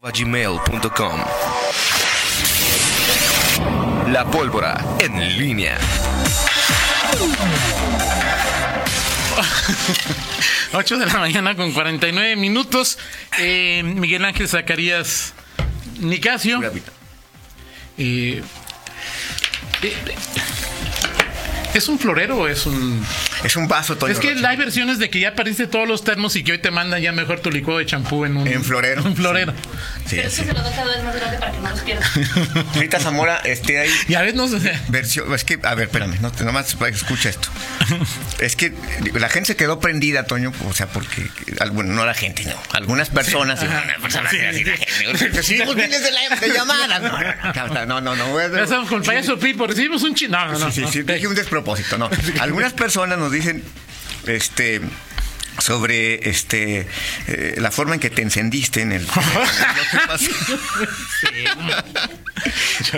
gmail.com La pólvora en línea. 8 de la mañana con 49 minutos. Eh, Miguel Ángel Zacarías Nicasio. Eh, eh, ¿Es un florero o es un.? Es un vaso, Toño. Es que Rocha. hay versiones de que ya perdiste todos los termos y que hoy te mandan ya mejor tu licuado de champú en un. En florero. Un florero. Sí, Pero es sí. que se lo doy cada vez más grande para que no los pierda. Rita Zamora, este hay Ya ves, no sé. versión. Es que, a ver, espérame, no, nomás escucha esto. Es que la gente se quedó prendida, Toño, o sea, porque. Bueno, no la gente, no. Algunas personas. Algunas personas Sí, así, sí. la gente. Recibimos miles de, la- de llamadas. No, no, no, no, no, no, no. Ya estamos con payaso Pipo, recibimos un chino. No, no, no. Sí, sí, sí, dije un despropósito, no. Algunas personas nos dicen, este sobre este eh, la forma en que te encendiste en el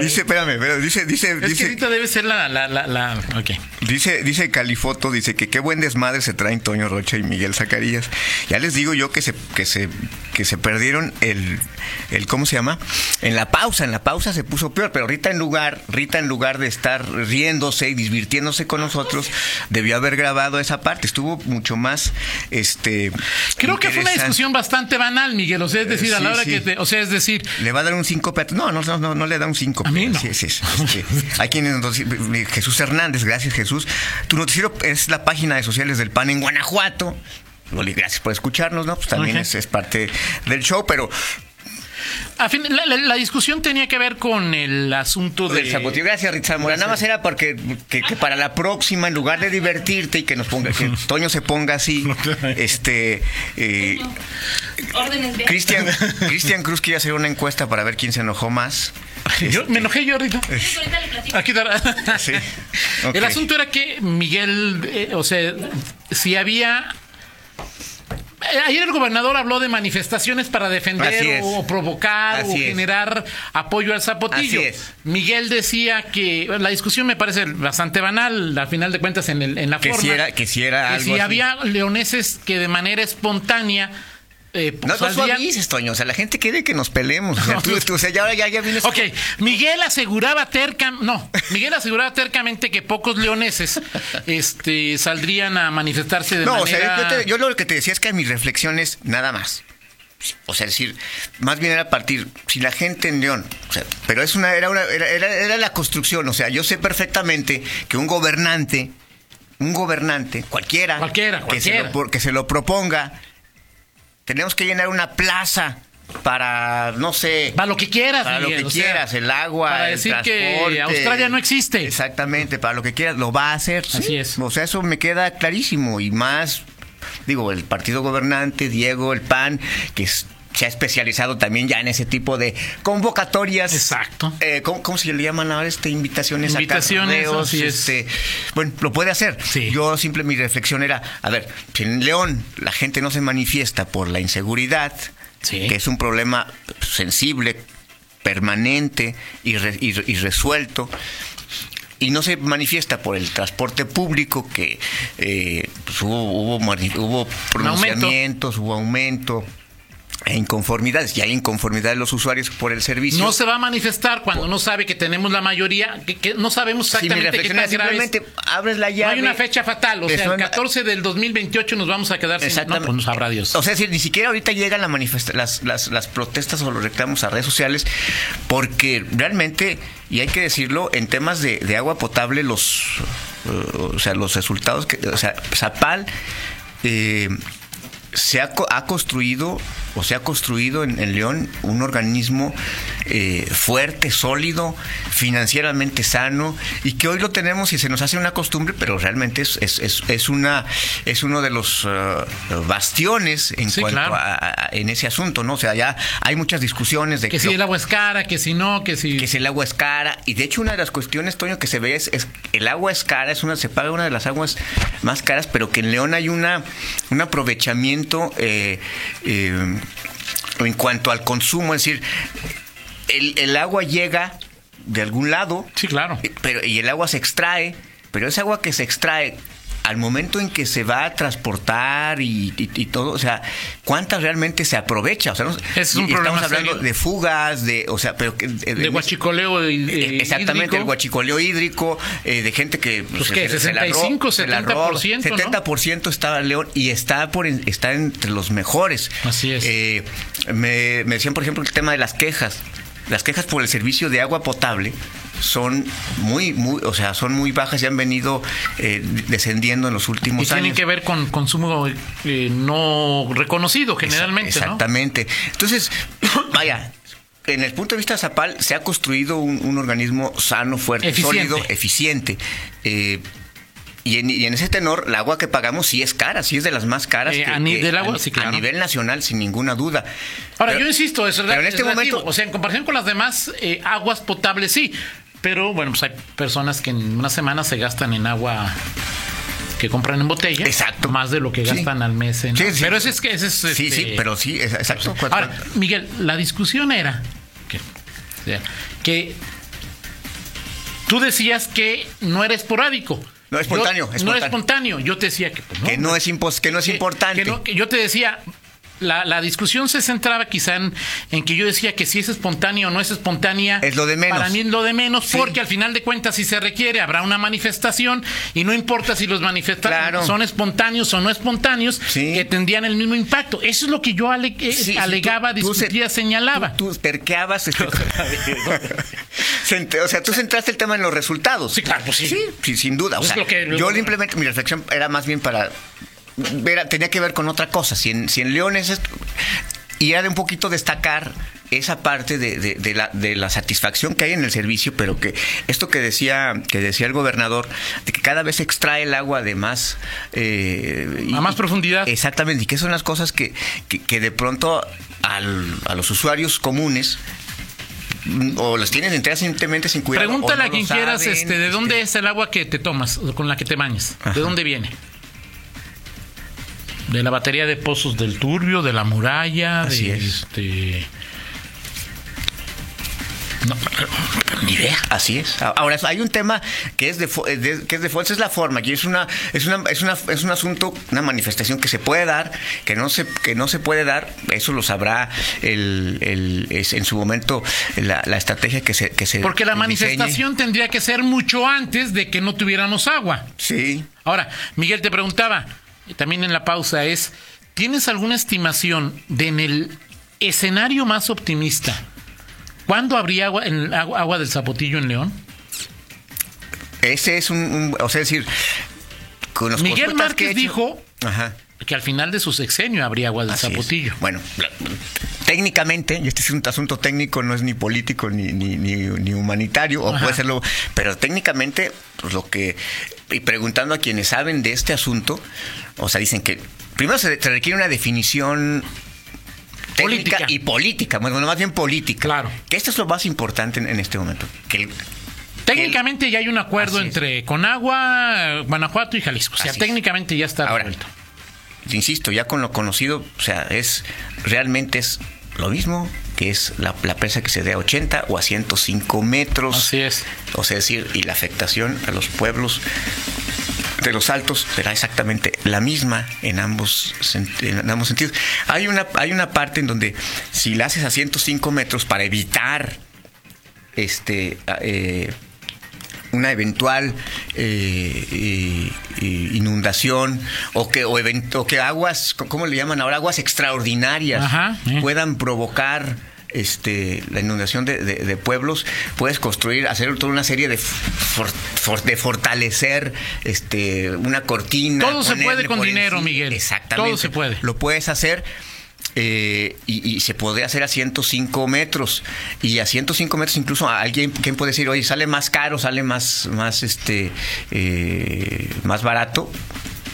dice espérame pero dice dice Es dice debe ser la. la, la, la- ok. Dice, dice Califoto, dice que qué buen desmadre se traen Toño Rocha y Miguel Zacarías. Ya les digo yo que se, que se, que se perdieron el, el, ¿cómo se llama? En la pausa, en la pausa se puso peor, pero Rita en lugar, Rita en lugar de estar riéndose y divirtiéndose con nosotros, debió haber grabado esa parte. Estuvo mucho más, este. Creo que fue una discusión bastante banal, Miguel. O sea, es decir, a la hora sí. que te. O sea, es decir. Le va a dar un síncope. a- No, no, no, no, no le da un síncope. A mí no. Sí, sí, sí. Este, hay quienes Jesús Hernández, gracias Jesús. Tu noticiero es la página de sociales del PAN en Guanajuato. Gracias por escucharnos, ¿no? Pues también es, es parte del show, pero A fin, la, la- la discusión tenía que ver con el asunto de. del zapotillo. Gracias, Rita Zamora. Nada más era porque que, que para la próxima, en lugar de divertirte y que nos ponga, que Toño se ponga así, este eh, de. Cristian Cristian Cruz quiere hacer una encuesta para ver quién se enojó más. Yo, me enojé yo ahorita. Ahorita le platico. Aquí está. Sí. Ok. El asunto era que Miguel, eh, o sea, si había. Eh, Ayer el gobernador habló de manifestaciones para defender o, provocar o es. generar apoyo al zapotillo. Así es. Miguel decía que la discusión me parece bastante banal, a final de cuentas en, el, en la Que forma. si era- que si era que algo si así. había leoneses que de manera espontánea eh, No, no saldrían- suavices, Toño. O sea, la gente quiere que nos peleemos. O sea, tú, tú- o sea, ya ahora ya, ya vienes. Ok, Miguel aseguraba terca, no, Miguel aseguraba tercamente que pocos leoneses este, saldrían a manifestarse de No, o manera... sea, yo, te- yo lo que te decía es que mi reflexión es nada más. O sea, es decir, más bien era partir, si la gente en León, o sea, pero es una, era, una, era, era- era la construcción, o sea, yo sé perfectamente que un gobernante, un gobernante, cualquiera, Cualquiera, que, se lo, que se lo proponga, tenemos que llenar una plaza para, no sé, Para lo que quieras, para Miguel, lo que sea, quieras, el agua, para el decir que transporte. Australia no existe. Exactamente, para lo que quieras, lo va a hacer. Así sí. es. O sea, eso me queda clarísimo. Y más, digo, el partido gobernante, Diego, el PAN, que es- se ha especializado también ya en ese tipo de convocatorias. Exacto. Eh, ¿cómo, cómo se le llaman ahora? Este, invitaciones, Invitaciones, a carreos, es. este, Bueno, lo puede hacer. Sí. Yo simple, mi reflexión era, a ver, si en León la gente no se manifiesta por la inseguridad, Sí. que es un problema sensible, permanente y, re- y y resuelto. Y no se manifiesta por el transporte público, que eh, pues hubo, hubo, hubo pronunciamientos, hubo aumento e inconformidades. Y hay inconformidad de los usuarios por el servicio. No se va a manifestar cuando no sabe que tenemos la mayoría, que, que no sabemos exactamente qué reflexión tan simplemente abres la No llave. hay una fecha fatal, o sea, el no- 14 del 2028 nos vamos a quedar sin... No, pues no sabrá Dios. O sea, decir, ni siquiera ahorita llegan la manifesta- las, las, las protestas o los reclamos a redes sociales, porque realmente, y hay que decirlo, en temas de, de agua potable, los, eh, o sea, los resultados que, o sea, Zapal eh, se ha, ha construido o se ha construido en, en León un organismo eh, fuerte, sólido, financieramente sano y que hoy lo tenemos y se nos hace una costumbre, pero realmente es, es, es, es una es uno de los eh, bastiones en Sí, cuanto claro. a, a- en ese asunto, ¿no? O sea, ya hay muchas discusiones de que si lo- el agua es cara, que si no, que si... que si el agua es cara. Y de hecho, una de las cuestiones, Toño, que se ve es, es el agua es cara, es una, se paga una de las aguas más caras, pero que en León hay una, un aprovechamiento eh, eh, en cuanto al consumo, es decir, el, el agua llega de algún lado, Sí, claro. eh, pero, y el agua se extrae, pero esa agua que se extrae al momento en que se va a transportar y, y- y todo, o sea, ¿cuántas realmente se aprovecha? O sea, no- es un estamos hablando serio. de fugas, de, o sea, pero que De huachicoleo eh, Exactamente, hídrico. el guachicoleo hídrico, eh, de gente que... Pues, ¿qué? 65, 70%, ¿no? 70% está León y está por está entre los mejores. Así es. Eh, me, me decían, por ejemplo, el tema de las quejas. Las quejas por el servicio de agua potable son muy, muy, o sea, son muy bajas y han venido eh, descendiendo en los Y últimos tienen años. que ver con consumo eh, no reconocido generalmente, Exa- Exactamente. Entonces, vaya, en el punto de vista de Zapal se ha construido un, un organismo sano, fuerte, Eficiente. sólido, eficiente. Eh, y en, y en ese tenor, el agua que pagamos sí es cara, sí es de las más caras. Eh, que- a que- del agua, a, sí, claro. a nivel nacional, sin ninguna duda. Ahora, Pero- yo insisto, es, pero en este relativo. momento- o sea, en comparación con las demás eh, aguas potables, sí. Pero bueno, pues hay personas que en una semana se gastan en agua que compran en botella. Exacto. Más de lo que Sí. gastan al mes. En, Sí, sí. Pero ese es que ese es, Sí, este, sí, pero sí, exacto. Ahora, Miguel, la discusión era que, tú decías que no era esporádico. No, espontáneo, Yo- No espontáneo. era espontáneo. Yo te decía que, pues, no, que no es, impos- que no es que- importante. que no- que yo te decía, la, la discusión se centraba quizá en, en que yo decía que si es espontánea o no es espontánea. Es lo de menos. Para mí es lo de menos, Sí. porque al final de cuentas, si se requiere, habrá una manifestación y no importa si los manifestantes Claro. son espontáneos o no espontáneos, Sí. que tendrían el mismo impacto. Eso es lo que yo ale- eh, Sí, alegaba, tú- tú se- discutía, señalaba. Tú, tú terqueabas. este- o sea, tú centraste el tema en los resultados. Sí, claro, pues sí. Sí, sin duda. O Es sea, lo que- yo simplemente, mi reflexión era más bien para. Ver- tenía que ver con otra cosa. Si en, si en León es esto. Y era de un poquito destacar esa parte de, de- de la, de la satisfacción que hay en el servicio, pero que esto que decía, que decía el gobernador, de que cada vez se extrae el agua de más... eh, y- A más profundidad. Exactamente, y que son las cosas que, que, que de pronto al- a los usuarios comunes mm, o las tienen inteligentemente sin cuidado. Pregúntale a quien quieras, saben, este, ¿de dónde este, es el agua que te tomas, o con la que te bañas? Ajá. ¿De dónde viene? De la batería de pozos del Turbio, de la muralla, Así de es. este. No, ni idea. Así es. Ahora hay un tema que es de, eh, de- que es de fuerza, es la forma, y es una es una es una es un asunto, una manifestación que se puede dar, que no se que no se puede dar, eso lo sabrá el, el- es en su momento la, la estrategia que se que se Porque la diseñe. manifestación tendría que ser mucho antes de que no tuviéramos agua. Sí. Ahora, Miguel te preguntaba, también en la pausa, es, ¿tienes alguna estimación de en el escenario más optimista? ¿Cuándo habría agua, en agua, agua del Zapotillo en León? Ese es un, un- o sea, es decir, con los Miguel que he Márquez hecho- dijo Ajá. que al final de su sexenio habría agua del Así es. Zapotillo. Bueno, técnicamente, y este es un asunto técnico, no es ni político ni, ni, ni, ni humanitario, o puede serlo, pero técnicamente, pues lo que, y preguntando a quienes saben de este asunto, o sea, dicen que primero se, se requiere una definición técnica Política. y política, bueno, más bien política. Claro. Que esto es lo más importante en, en este momento. Que el- Técnicamente ya hay un acuerdo entre Conagua, Guanajuato y Jalisco. O sea, Así es. técnicamente ya está Ahora, resuelto. insisto, ya con lo conocido, o sea, es realmente es lo mismo que es la, la presa que se dé a 80 o a 105 metros. Así es. O sea, es decir, y la afectación a los pueblos de los altos será exactamente la misma en ambos, en ambos sentidos. Hay una, hay una parte en donde si la haces a 105 metros para evitar este eh, una eventual eh, eh, inundación o que o, event- o que aguas cómo le llaman ahora aguas extraordinarias Ajá, eh. puedan provocar este la inundación de, de- de pueblos puedes construir hacer toda una serie de for- for- de fortalecer este una cortina Todo se puede con dinero, encima. Miguel. exactamente Todo se puede. lo puedes hacer eh, y, y se puede hacer a 105 metros y a 105 metros incluso a alguien quien puede decir oye sale más caro sale más más este eh, más barato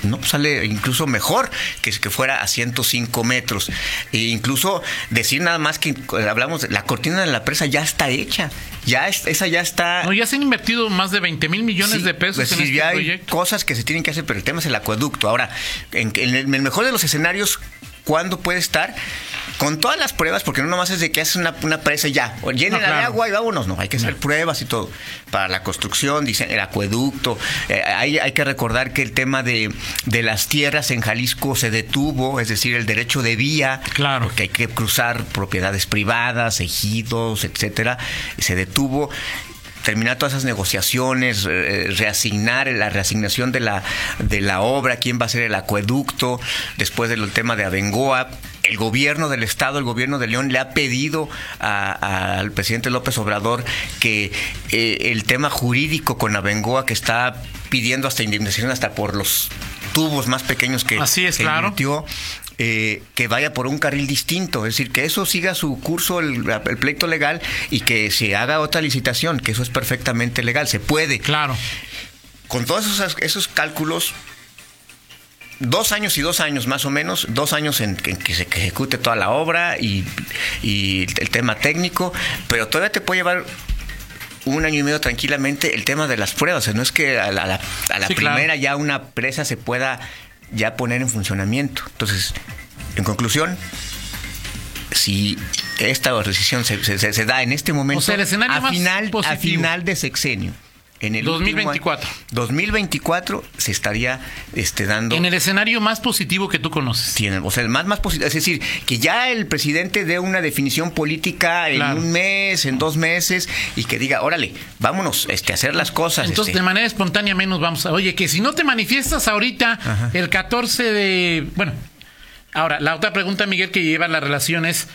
no pues sale incluso mejor que que fuera a 105 metros e incluso decir nada más que hablamos de la cortina de la presa ya está hecha ya es- esa ya está No, ya se han invertido más de 20 mil millones Sí, de pesos pues en sí, este ya hay proyecto. cosas que se tienen que hacer, pero el tema es el acueducto. Ahora, en, en el mejor de los escenarios, ¿cuándo puede estar? Con todas las pruebas, porque no nomás es de que haces una, una presa y ya, o llénela No, claro. de agua y vámonos, no, hay que hacer pruebas y todo. Para la construcción, dicen, el acueducto, eh, hay, hay que recordar que el tema de, de las tierras en Jalisco se detuvo, es decir, el derecho de vía, Claro. porque hay que cruzar propiedades privadas, ejidos, etcétera, se detuvo terminar todas esas negociaciones, eh, reasignar la reasignación de la de la obra, quién va a ser el acueducto, después del tema de Abengoa, el gobierno del estado, el gobierno de León le ha pedido a- al presidente López Obrador que eh, el tema jurídico con Abengoa que está pidiendo hasta indemnización hasta por los tubos más pequeños que, Así es, que claro. eh, que vaya por un carril distinto, es decir, que eso siga su curso, el, el pleito legal, y que se haga otra licitación, que eso es perfectamente legal, se puede. Claro. Con todos esos, esos cálculos, dos años y dos años más o menos, dos años en, en que se ejecute toda la obra y, y el tema técnico, pero todavía te puede llevar un año y medio tranquilamente el tema de las pruebas. O sea, no es que a la, a la- a la Sí, claro. primera ya una presa se pueda ya poner en funcionamiento. Entonces, en conclusión, si esta decisión se, se- se- da en este momento, O sea, el escenario a, final, a final de sexenio, en el último año- 2024. 2024 se estaría este, dando En el escenario más positivo que tú conoces. o sea, el más más positivo, es decir, que ya el presidente dé una definición política en Claro. un mes, en dos meses y que diga, órale, vámonos, este, a hacer las cosas. Entonces, este. de manera espontánea menos vamos a... Oye, que si no te manifiestas ahorita, Ajá. el 14 de... Bueno, ahora, la otra pregunta, Miguel, que lleva la relación es...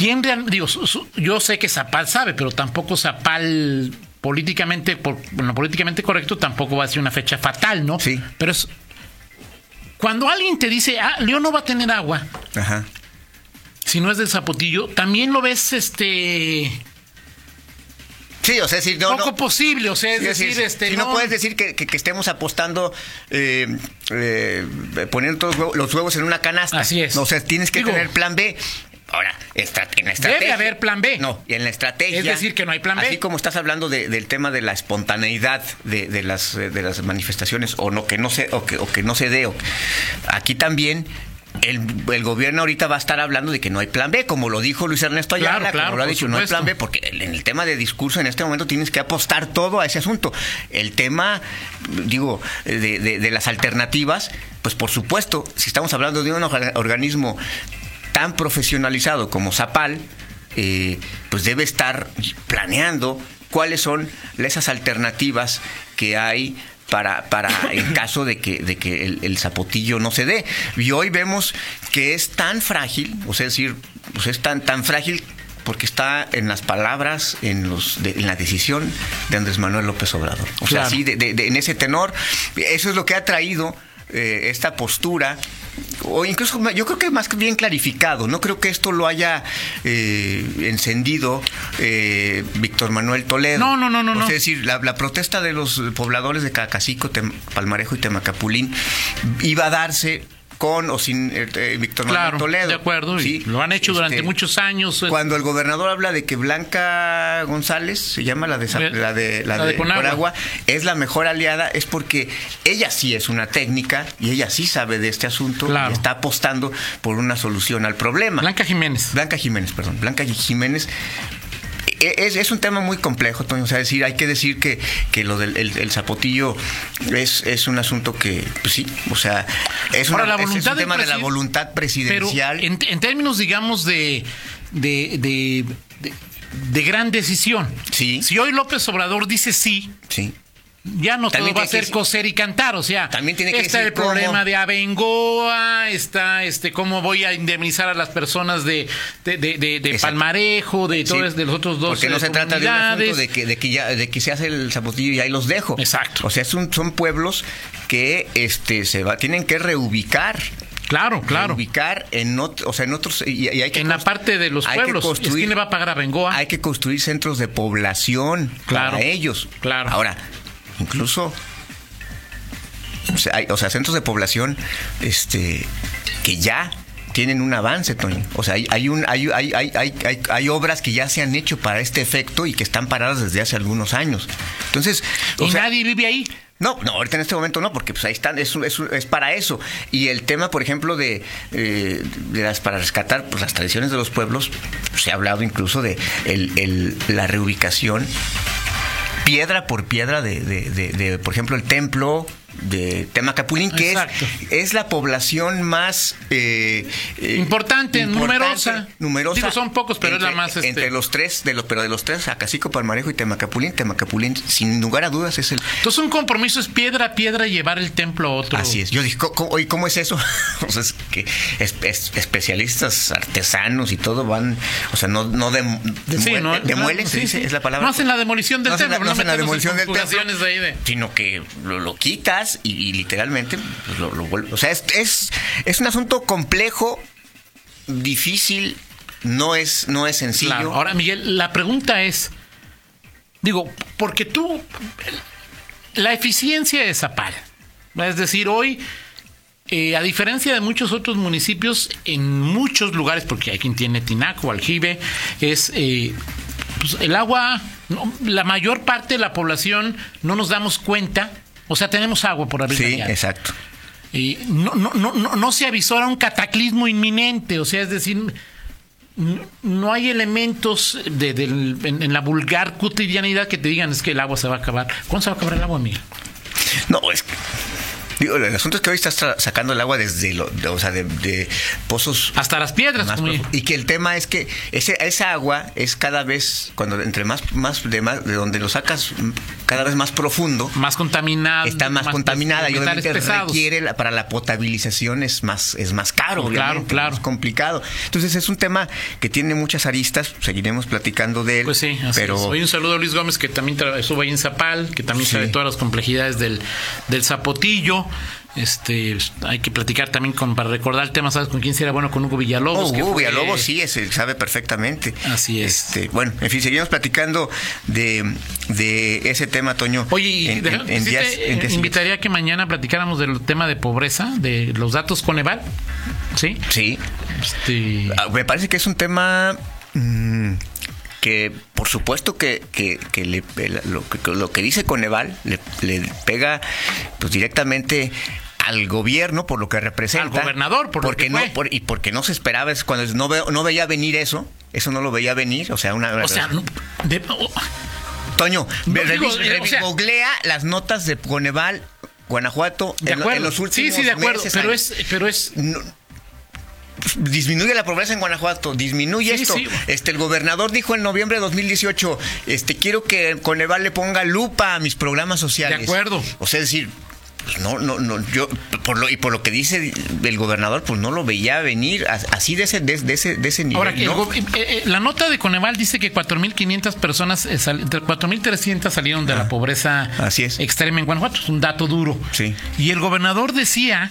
¿Quién real- Digo, su- su- yo sé que Zapal sabe, pero tampoco Zapal políticamente, por, bueno, políticamente correcto, tampoco va a ser una fecha fatal, ¿no? Sí. Pero es... Cuando alguien te dice, ah, León no va a tener agua, Ajá. si no es del Zapotillo, también lo ves, este... Sí, o sea, decir, no, poco no- posible, o sea, es Sí, decir, sí, este... si no, puedes decir que, que- que estemos apostando, eh, eh, poniendo todos los huevos, los huevos en una canasta. Así es. O sea, tienes que Digo- tener plan B. Ahora, en la estrategia. Debe haber plan B. No, y en la estrategia. Es decir, que no hay plan B. Así como estás hablando de- del tema de la espontaneidad de, de las, eh, de las manifestaciones, o no que no se, o que, o que no se dé. o- aquí también. El, el gobierno ahorita va a estar hablando de que no hay plan B, como lo dijo Luis Ernesto Ayala, Claro, claro, como lo ha dicho, no hay plan. B, porque en el tema de discurso en este momento tienes que apostar todo a ese asunto. El tema, digo, de, de- de las alternativas, pues por supuesto, si estamos hablando de un orga- organismo tan profesionalizado como Zapal, eh, pues debe estar planeando cuáles son esas alternativas que hay para, para en caso de que, de que el, el zapotillo no se dé. Y hoy vemos que es tan frágil, o sea, es decir, pues es tan, tan frágil porque está en las palabras, en los de- en la decisión de Andrés Manuel López Obrador. O sea, sí, de- de- de- en ese tenor, eso es lo que ha traído eh, esta postura, o incluso yo creo que más bien clarificado, no creo que esto lo haya eh, encendido eh, Víctor Manuel Toledo. No, no, no, no. Es decir, la, la protesta de los pobladores de Cacacico, Tem- Palmarejo y Temacapulín iba a darse con o sin eh, eh, Víctor Claro, Toledo. de acuerdo. y Sí, Lo han hecho durante este, muchos años. cuando el gobernador habla de que Blanca González, se llama la de, la de, la La de de Conagua. Conagua, es la mejor aliada, es porque ella sí es una técnica y ella sí sabe de este asunto Claro. y está apostando por una solución al problema. Blanca Jiménez. Blanca Jiménez, perdón. Blanca Jiménez. Es, es un tema muy complejo, Toño. O sea, decir, hay que decir que, que lo del el, el zapotillo es, es un asunto que, pues sí, o sea, es, una- la es- es voluntad un tema de la voluntad Pero presidencial. en, en términos, digamos, de, de, de, de- de gran decisión. Sí. Si hoy López Obrador dice sí, Sí. Ya no También todo va a ser coser y cantar, o sea, También tiene que está el problema de Abengoa, está este cómo voy a indemnizar a las personas de, de, de, de-. Palmarejo, de Sí, todos de los otros dos Porque no eh, se trata de un asunto de que, de que ya de que se hace el zapotillo y ahí los dejo. Exacto. O sea, son, son pueblos que este se va, tienen que reubicar. Claro, claro. Reubicar en ot- o sea, en otros y, y hay que En la parte de los pueblos. construir- ¿Quién le va a pagar a Bengoa? Hay que construir centros de población Claro, para ellos. claro. Ahora, incluso o sea, hay, o sea, centros de población este que ya tienen un avance, Toño. O sea, hay, hay, un, hay, hay, hay, hay, hay- hay obras que ya se han hecho para este efecto y que están paradas desde hace algunos años. Entonces, o y sea, nadie vive ahí. No, no, ahorita en este momento no, porque pues ahí están, es, es, es para eso. Y el tema, por ejemplo, de, eh, de las para rescatar pues, las tradiciones de los pueblos, se ha hablado incluso de el, el- la reubicación piedra por piedra de, de- de- de, por ejemplo, el templo de Temacapulín, que es, es la población más eh, eh, Importante, numerosa. numerosa. Digo, son pocos, pero es la más, este- Entre los tres, de los, pero de los tres, Acacico, Palmarejo y Temacapulín, Temacapulín, sin lugar a dudas, es el, Entonces un compromiso es piedra a piedra llevar el templo a otro. Así es. Yo dije, ¿cómo, cómo- oye, ¿cómo es eso? o sea, es que es- es- especialistas, artesanos y todo van, o sea, no, no Sí, demue- ¿no? demuelen, se Sí, es la palabra. No hacen la demolición del No templo, no no hacen la demolición del templo. de de- Sino que lo, lo quitas y, literalmente pues, lo, lo. O sea, es, es, un asunto complejo, difícil, no es, no es sencillo. Ahora, Miguel, la pregunta es, digo, porque tú, la eficiencia de Zapal, es decir, hoy, eh, a diferencia de muchos otros municipios, en muchos lugares, porque hay quien tiene tinaco, aljibe, es eh, pues, el agua, la mayor parte de la población no nos damos cuenta, o sea, tenemos agua por abrir Sí, exacto. Y no, no, no, no, no se avisora un cataclismo inminente, o sea, es decir, no, hay elementos de, en, en la vulgar cotidianidad que te digan es que el agua se va a acabar. ¿Cuándo se va a acabar el agua, Miguel? No, es que. Digo, el asunto es que hoy estás sacando el agua desde lo, de- o sea, de, de pozos Hasta las piedras. más y que el tema es que ese, esa agua es cada vez cuando entre más más de más de donde lo sacas cada vez más profundo más contaminada. está más, contaminada y obviamente requiere la- para la potabilización es más es más caro Claro, claro. es complicado entonces es un tema que tiene muchas aristas seguiremos platicando de él Pues sí, así pero es. Hoy un saludo a Luis Gómez, que también estuvo ahí en Zapal, que también Sí. sabe todas las complejidades del, del zapotillo. Este, hay que platicar también con, para recordar el tema, ¿sabes con quién sería bueno? Con Hugo Villalobos. Oh, Hugo fue- Villalobos sí, ese sabe perfectamente. Así es. Este, bueno, en fin, seguimos platicando de, de ese tema, Toño. Oye, en, deja- en- en sí días, te, en eh, invitaría a que mañana platicáramos del tema de pobreza, de los datos Coneval. ¿Sí? Sí, Este, Ah, me parece que es un tema mm, que, por supuesto, que, que, que le- lo, que, lo que dice Coneval le, le pega pues directamente al gobierno por lo que representa Al gobernador, por lo porque que no por- y porque no se esperaba es cuando no veo, no veía venir eso eso no lo veía venir o sea una o sea, no- de- Toño, No, digo, revis- eh, o sea- googlea las notas de Coneval, Guanajuato, de en, lo- en los últimos sí, sí, de acuerdo. meses, Pero es, pero es No, disminuye la pobreza en Guanajuato, disminuye Sí, esto. sí. Este el gobernador dijo en noviembre de 2018, este quiero que Coneval le ponga lupa a mis programas sociales. De acuerdo. O sea, es decir, pues no, no, no, yo por lo y por lo que dice el gobernador, pues no lo veía venir así de ese de, de ese de ese nivel. Ahora, eh, eh, la nota de Coneval dice que 4.500 personas, eh, sal- de 4.300 salieron de la pobreza Ah, así es. extrema en Guanajuato. Es un dato duro. Sí. Y el gobernador decía,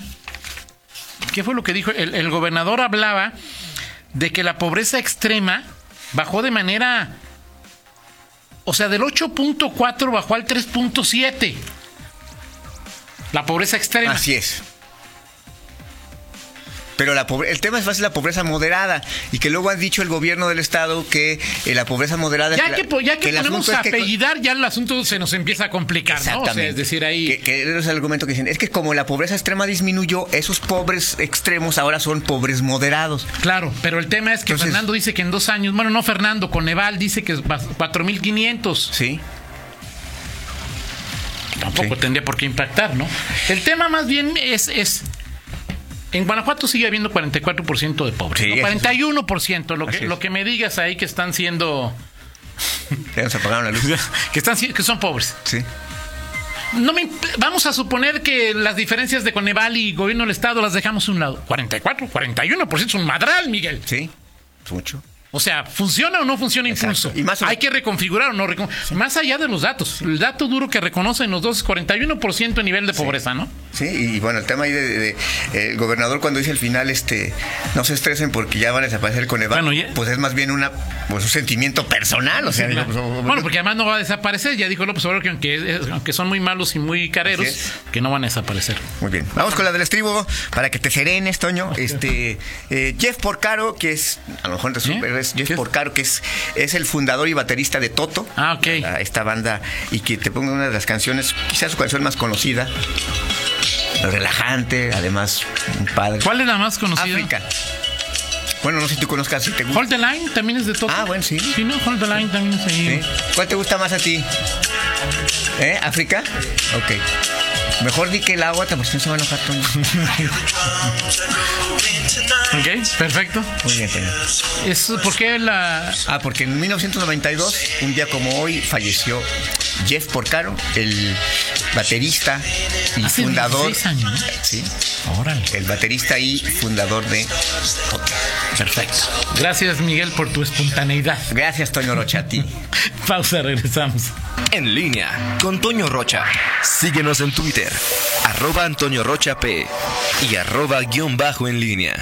¿qué fue lo que dijo? El, gobernador hablaba de que la pobreza extrema bajó de manera, o sea, del 8.4 bajó al 3.7. La pobreza extrema. Así es. Pero la pobre- el tema es más la pobreza moderada y que luego ha dicho el gobierno del estado que eh, la pobreza moderada Ya la- que, po- ya que el ponemos a que- apellidar, ya el asunto se nos empieza a complicar, ¿no? O sea, Exactamente. es decir, ahí... Que, que es el argumento que dicen. Es que como la pobreza extrema disminuyó, esos pobres extremos ahora son pobres moderados. Claro, pero el tema es que Entonces- Fernando dice que en dos años, bueno, no Fernando, Coneval dice que es va- 4.500. Sí. Tampoco Sí. tendría por qué impactar, ¿no? El tema más bien es... es en Guanajuato sigue habiendo 44% de pobres. Sí, ¿no? eso 41%, lo que, es. lo que me digas ahí que están siendo... Nos apagaron la luz. que, están, que son pobres. Sí. No me vamos a suponer que las diferencias de Coneval y gobierno del Estado las dejamos a un lado. 44, 41% es un madral, Miguel. Sí. Es mucho. O sea, ¿funciona o no funciona Exacto. impulso? Y más Hay que reconfigurar o no. recon- Más allá de los datos. El dato duro que reconocen los dos es 41% de nivel de pobreza, ¿no? Sí, y bueno, el tema ahí de, de- el gobernador cuando dice al final, este, no se estresen porque ya van a desaparecer con Eva, Bueno, ya- pues es más bien una, pues un sentimiento personal, o sea, Sí, digo, claro. pues, bueno, porque además no va a desaparecer. Ya dijo López Obrador que aunque, aunque son muy malos y muy careros, es. que no van a desaparecer. Muy bien. Vamos con la del estribo para que te serenes, Toño. Este eh, Jeff Porcaro, que es, a lo mejor te ¿Eh? es Jeff. Porcaro, que es, es el fundador y baterista de Toto. Ah, ok. a esta banda y que te ponga una de las canciones, quizás su canción más conocida, relajante, además un padre. ¿Cuál es la más conocida? África. Bueno, no sé si tú conozcas, si te gusta. Hold the Line también es de todo. Ah, bueno, sí. Sí, no, Hold the Line también es ahí. ¿Sí? ¿Cuál te gusta más a ti? ¿Eh? ¿África? Ok. Mejor di que el agua, porque si no se va a enojar Toño. Ok, perfecto. Muy bien. Es, ¿Por qué la...? Ah, porque en 1992, un día como hoy, falleció Jeff Porcaro, el baterista y Hace fundador. 16 años, ¿no? Sí, Órale. el baterista y fundador de. Perfecto. Gracias, Miguel, por tu espontaneidad. Gracias, Toño Rocha, a ti. Pausa, regresamos. En línea con Toño Rocha. Síguenos en Twitter, arroba Antonio Rocha P y arroba guion bajo en línea.